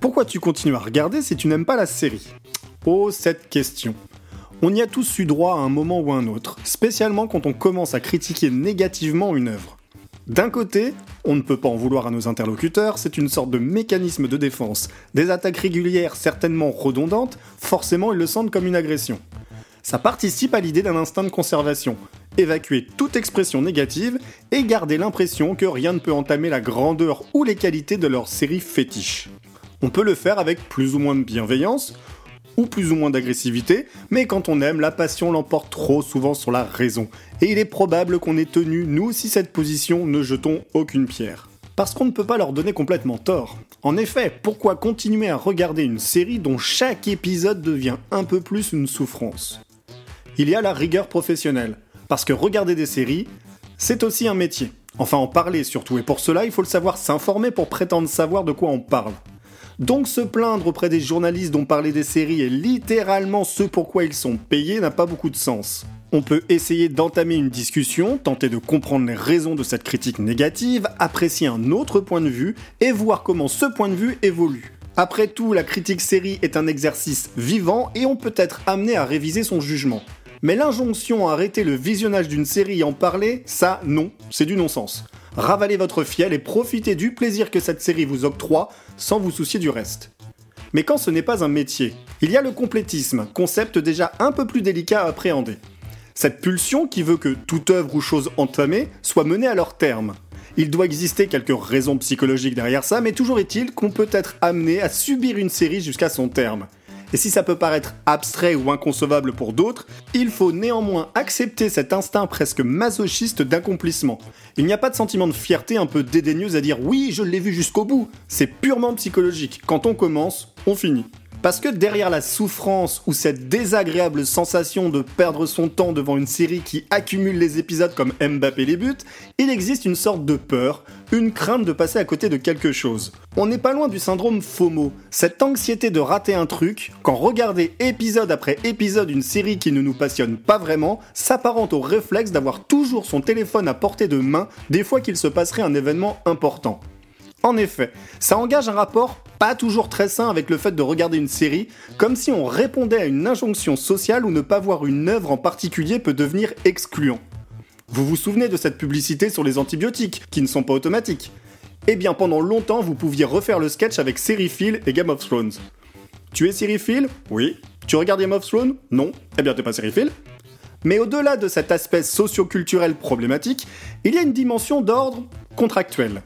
pourquoi tu continues à regarder si tu n'aimes pas la série? Oh, cette question. On y a tous eu droit à un moment ou à un autre, spécialement quand on commence à critiquer négativement une œuvre. D'un côté, on ne peut pas en vouloir à nos interlocuteurs, c'est une sorte de mécanisme de défense. Des attaques régulières certainement redondantes, forcément ils le sentent comme une agression. Ça participe à l'idée d'un instinct de conservation, évacuer toute expression négative et garder l'impression que rien ne peut entamer la grandeur ou les qualités de leur série fétiche. On peut le faire avec plus ou moins de bienveillance, ou plus ou moins d'agressivité, mais quand on aime, la passion l'emporte trop souvent sur la raison. Et il est probable qu'on ait tenu, nous aussi, cette position, ne jetons aucune pierre. Parce qu'on ne peut pas leur donner complètement tort. En effet, pourquoi continuer à regarder une série dont chaque épisode devient un peu plus une souffrance? Il y a la rigueur professionnelle. Parce que regarder des séries, c'est aussi un métier. Enfin en parler surtout, et pour cela il faut le savoir s'informer pour prétendre savoir de quoi on parle. Donc se plaindre auprès des journalistes dont parler des séries est littéralement ce pourquoi ils sont payés n'a pas beaucoup de sens. On peut essayer d'entamer une discussion, tenter de comprendre les raisons de cette critique négative, apprécier un autre point de vue et voir comment ce point de vue évolue. Après tout, la critique série est un exercice vivant et on peut être amené à réviser son jugement. Mais l'injonction à arrêter le visionnage d'une série et en parler, ça non, c'est du non-sens ravalez votre fiel et profitez du plaisir que cette série vous octroie sans vous soucier du reste. Mais quand ce n'est pas un métier, il y a le complétisme, concept déjà un peu plus délicat à appréhender. Cette pulsion qui veut que toute œuvre ou chose entamée soit menée à leur terme. Il doit exister quelques raisons psychologiques derrière ça, mais toujours est-il qu'on peut être amené à subir une série jusqu'à son terme. Et si ça peut paraître abstrait ou inconcevable pour d'autres, il faut néanmoins accepter cet instinct presque masochiste d'accomplissement. Il n'y a pas de sentiment de fierté un peu dédaigneuse à dire oui, je l'ai vu jusqu'au bout. C'est purement psychologique. Quand on commence, on finit. Parce que derrière la souffrance ou cette désagréable sensation de perdre son temps devant une série qui accumule les épisodes comme Mbappé les buts, il existe une sorte de peur, une crainte de passer à côté de quelque chose. On n'est pas loin du syndrome FOMO, cette anxiété de rater un truc, quand regarder épisode après épisode une série qui ne nous passionne pas vraiment, s'apparente au réflexe d'avoir toujours son téléphone à portée de main des fois qu'il se passerait un événement important. En effet, ça engage un rapport pas toujours très sain avec le fait de regarder une série, comme si on répondait à une injonction sociale où ne pas voir une œuvre en particulier peut devenir excluant. Vous vous souvenez de cette publicité sur les antibiotiques, qui ne sont pas automatiques? Eh bien, pendant longtemps, vous pouviez refaire le sketch avec Serifil et Game of Thrones. Tu es Serifil Oui. Tu regardes Game of Thrones? Non. Eh bien, t'es pas Serifil mais au-delà de cet aspect socio-culturel problématique, il y a une dimension d'ordre contractuel.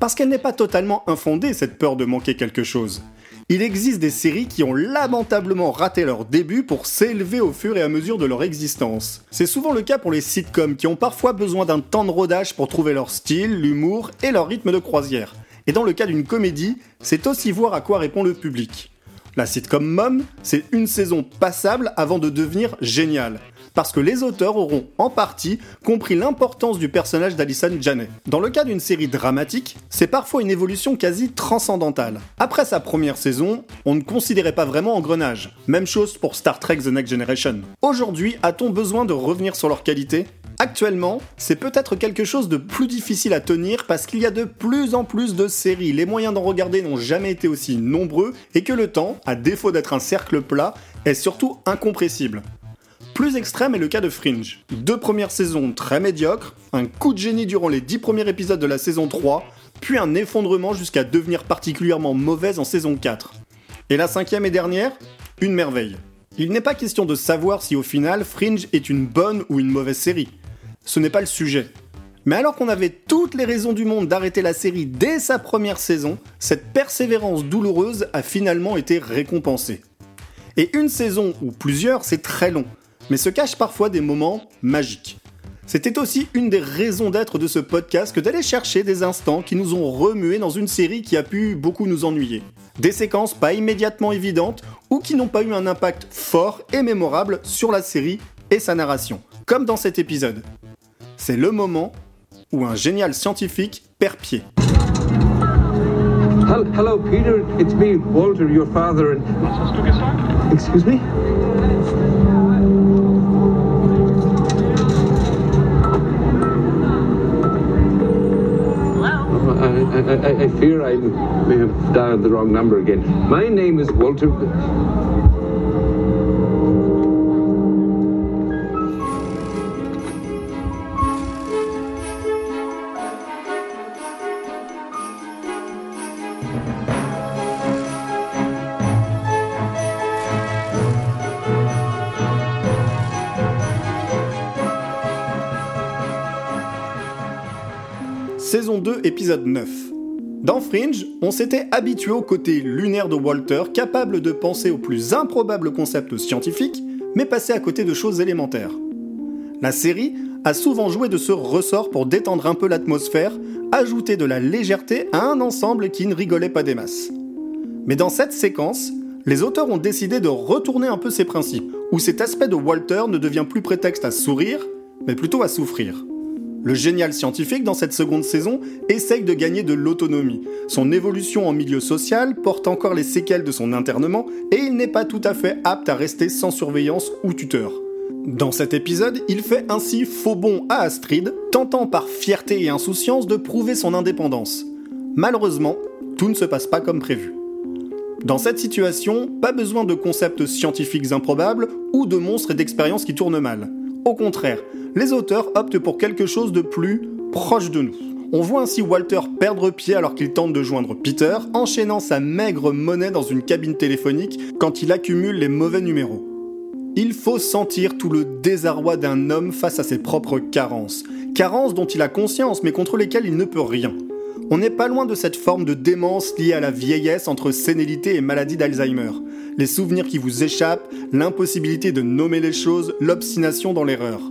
Parce qu'elle n'est pas totalement infondée, cette peur de manquer quelque chose. Il existe des séries qui ont lamentablement raté leur début pour s'élever au fur et à mesure de leur existence. C'est souvent le cas pour les sitcoms qui ont parfois besoin d'un temps de rodage pour trouver leur style, l'humour et leur rythme de croisière. Et dans le cas d'une comédie, c'est aussi voir à quoi répond le public. La sitcom Mom, c'est une saison passable avant de devenir géniale parce que les auteurs auront en partie compris l'importance du personnage d'Alison Janet. Dans le cas d'une série dramatique, c'est parfois une évolution quasi transcendantale. Après sa première saison, on ne considérait pas vraiment Engrenage. Même chose pour Star Trek The Next Generation. Aujourd'hui, a-t-on besoin de revenir sur leur qualité? Actuellement, c'est peut-être quelque chose de plus difficile à tenir parce qu'il y a de plus en plus de séries, les moyens d'en regarder n'ont jamais été aussi nombreux et que le temps, à défaut d'être un cercle plat, est surtout incompressible. Plus extrême est le cas de Fringe. Deux premières saisons très médiocres, un coup de génie durant les dix premiers épisodes de la saison 3, puis un effondrement jusqu'à devenir particulièrement mauvaise en saison 4. Et la cinquième et dernière Une merveille. Il n'est pas question de savoir si au final Fringe est une bonne ou une mauvaise série. Ce n'est pas le sujet. Mais alors qu'on avait toutes les raisons du monde d'arrêter la série dès sa première saison, cette persévérance douloureuse a finalement été récompensée. Et une saison ou plusieurs, c'est très long mais se cachent parfois des moments magiques. C'était aussi une des raisons d'être de ce podcast que d'aller chercher des instants qui nous ont remués dans une série qui a pu beaucoup nous ennuyer. Des séquences pas immédiatement évidentes ou qui n'ont pas eu un impact fort et mémorable sur la série et sa narration, comme dans cet épisode. C'est le moment où un génial scientifique perd pied. Hello, Peter. It's me, Walter, your father. Excuse me? I, I fear I may have dialed the wrong number again. My name is Walter. Saison 2, épisode 9. Dans Fringe, on s'était habitué au côté lunaire de Walter, capable de penser aux plus improbables concepts scientifiques, mais passer à côté de choses élémentaires. La série a souvent joué de ce ressort pour détendre un peu l'atmosphère, ajouter de la légèreté à un ensemble qui ne rigolait pas des masses. Mais dans cette séquence, les auteurs ont décidé de retourner un peu ces principes, où cet aspect de Walter ne devient plus prétexte à sourire, mais plutôt à souffrir. Le génial scientifique dans cette seconde saison essaye de gagner de l'autonomie. Son évolution en milieu social porte encore les séquelles de son internement et il n'est pas tout à fait apte à rester sans surveillance ou tuteur. Dans cet épisode, il fait ainsi faux bond à Astrid, tentant par fierté et insouciance de prouver son indépendance. Malheureusement, tout ne se passe pas comme prévu. Dans cette situation, pas besoin de concepts scientifiques improbables ou de monstres et d'expériences qui tournent mal. Au contraire, les auteurs optent pour quelque chose de plus proche de nous. On voit ainsi Walter perdre pied alors qu'il tente de joindre Peter, enchaînant sa maigre monnaie dans une cabine téléphonique quand il accumule les mauvais numéros. Il faut sentir tout le désarroi d'un homme face à ses propres carences. Carences dont il a conscience mais contre lesquelles il ne peut rien. On n'est pas loin de cette forme de démence liée à la vieillesse entre sénilité et maladie d'Alzheimer. Les souvenirs qui vous échappent, l'impossibilité de nommer les choses, l'obstination dans l'erreur.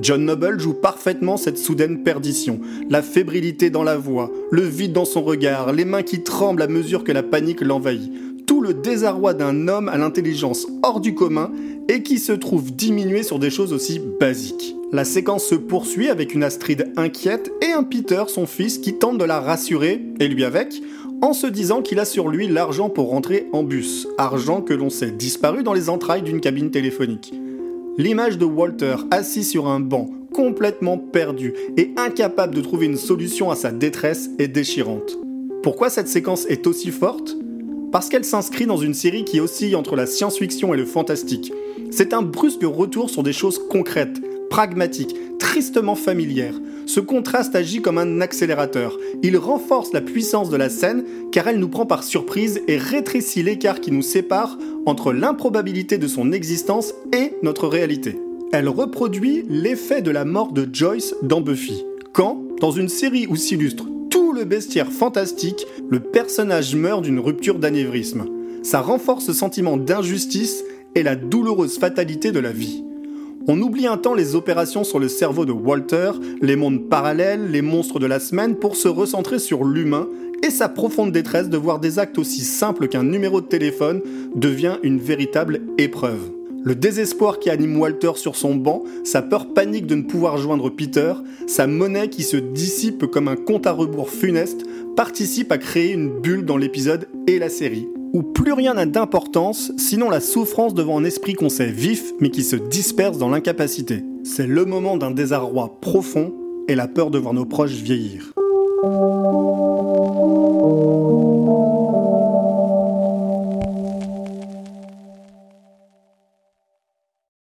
John Noble joue parfaitement cette soudaine perdition, la fébrilité dans la voix, le vide dans son regard, les mains qui tremblent à mesure que la panique l'envahit, tout le désarroi d'un homme à l'intelligence hors du commun et qui se trouve diminué sur des choses aussi basiques. La séquence se poursuit avec une Astrid inquiète et un Peter, son fils, qui tente de la rassurer, et lui avec, en se disant qu'il a sur lui l'argent pour rentrer en bus, argent que l'on sait disparu dans les entrailles d'une cabine téléphonique. L'image de Walter assis sur un banc, complètement perdu et incapable de trouver une solution à sa détresse est déchirante. Pourquoi cette séquence est aussi forte? Parce qu'elle s'inscrit dans une série qui oscille entre la science-fiction et le fantastique. C'est un brusque retour sur des choses concrètes, pragmatiques, tristement familières. Ce contraste agit comme un accélérateur. Il renforce la puissance de la scène car elle nous prend par surprise et rétrécit l'écart qui nous sépare entre l'improbabilité de son existence et notre réalité. Elle reproduit l'effet de la mort de Joyce dans Buffy. Quand, dans une série où s'illustre tout le bestiaire fantastique, le personnage meurt d'une rupture d'anévrisme. Ça renforce ce sentiment d'injustice et la douloureuse fatalité de la vie. On oublie un temps les opérations sur le cerveau de Walter, les mondes parallèles, les monstres de la semaine pour se recentrer sur l'humain et sa profonde détresse de voir des actes aussi simples qu'un numéro de téléphone devient une véritable épreuve. Le désespoir qui anime Walter sur son banc, sa peur panique de ne pouvoir joindre Peter, sa monnaie qui se dissipe comme un compte à rebours funeste, participent à créer une bulle dans l'épisode et la série où plus rien n'a d'importance, sinon la souffrance devant un esprit qu'on sait vif, mais qui se disperse dans l'incapacité. C'est le moment d'un désarroi profond et la peur de voir nos proches vieillir.